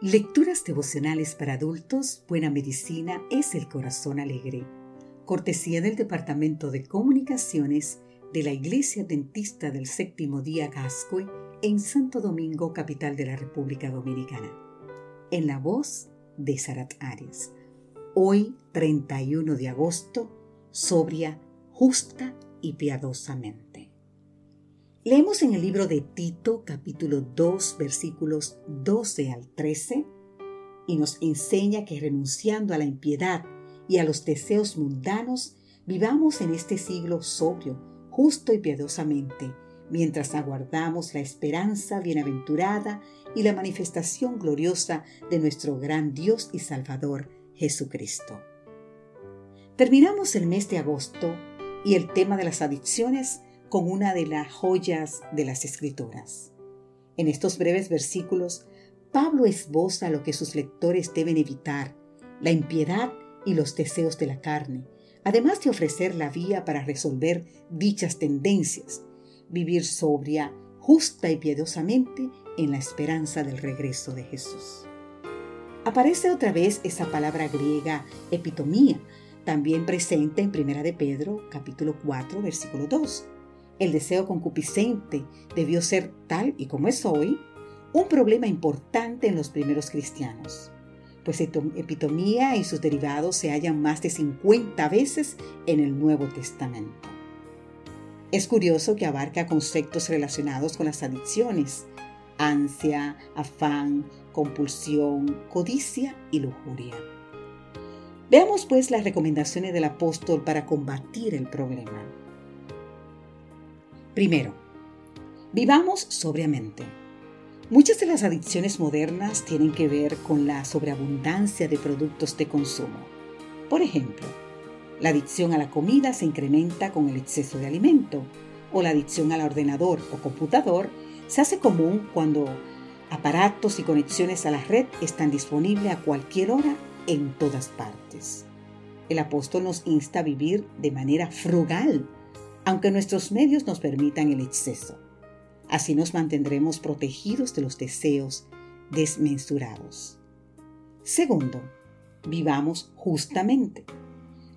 Lecturas devocionales para adultos, Buena Medicina es el Corazón Alegre. Cortesía del Departamento de Comunicaciones de la Iglesia Dentista del Séptimo Día Gascue en Santo Domingo, capital de la República Dominicana. En la voz de Sarat Arias. Hoy, 31 de agosto, sobria, justa y piadosamente. Leemos en el libro de Tito capítulo 2 versículos 12 al 13 y nos enseña que renunciando a la impiedad y a los deseos mundanos, vivamos en este siglo sobrio, justo y piadosamente, mientras aguardamos la esperanza bienaventurada y la manifestación gloriosa de nuestro gran Dios y Salvador, Jesucristo. Terminamos el mes de agosto y el tema de las adicciones con una de las joyas de las Escrituras. En estos breves versículos, Pablo esboza lo que sus lectores deben evitar, la impiedad y los deseos de la carne, además de ofrecer la vía para resolver dichas tendencias, vivir sobria, justa y piadosamente en la esperanza del regreso de Jesús. Aparece otra vez esa palabra griega epitomía, también presente en Primera de Pedro, capítulo 4, versículo 2 el deseo concupiscente debió ser, tal y como es hoy, un problema importante en los primeros cristianos, pues epitomía y sus derivados se hallan más de 50 veces en el Nuevo Testamento. Es curioso que abarca conceptos relacionados con las adicciones, ansia, afán, compulsión, codicia y lujuria. Veamos pues las recomendaciones del apóstol para combatir el problema. Primero, vivamos sobriamente. Muchas de las adicciones modernas tienen que ver con la sobreabundancia de productos de consumo. Por ejemplo, la adicción a la comida se incrementa con el exceso de alimento o la adicción al ordenador o computador se hace común cuando aparatos y conexiones a la red están disponibles a cualquier hora en todas partes. El apóstol nos insta a vivir de manera frugal aunque nuestros medios nos permitan el exceso. Así nos mantendremos protegidos de los deseos desmensurados. Segundo, vivamos justamente.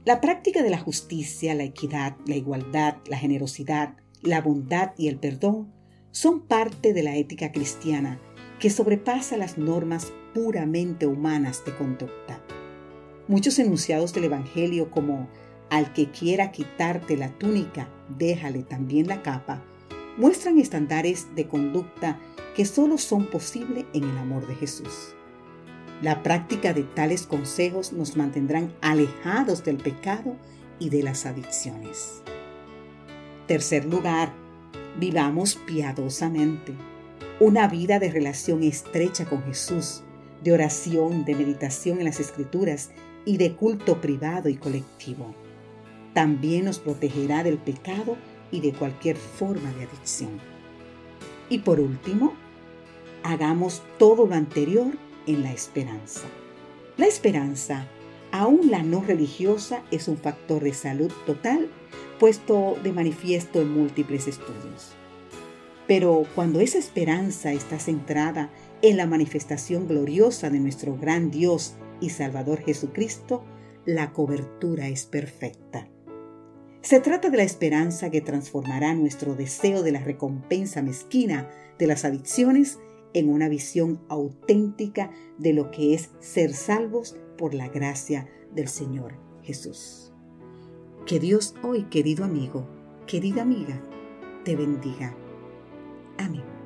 La práctica de la justicia, la equidad, la igualdad, la generosidad, la bondad y el perdón son parte de la ética cristiana que sobrepasa las normas puramente humanas de conducta. Muchos enunciados del Evangelio como al que quiera quitarte la túnica, déjale también la capa, muestran estándares de conducta que solo son posibles en el amor de Jesús. La práctica de tales consejos nos mantendrán alejados del pecado y de las adicciones. Tercer lugar, vivamos piadosamente. Una vida de relación estrecha con Jesús, de oración, de meditación en las escrituras y de culto privado y colectivo también nos protegerá del pecado y de cualquier forma de adicción. Y por último, hagamos todo lo anterior en la esperanza. La esperanza, aún la no religiosa, es un factor de salud total puesto de manifiesto en múltiples estudios. Pero cuando esa esperanza está centrada en la manifestación gloriosa de nuestro gran Dios y Salvador Jesucristo, la cobertura es perfecta. Se trata de la esperanza que transformará nuestro deseo de la recompensa mezquina de las adicciones en una visión auténtica de lo que es ser salvos por la gracia del Señor Jesús. Que Dios hoy, querido amigo, querida amiga, te bendiga. Amén.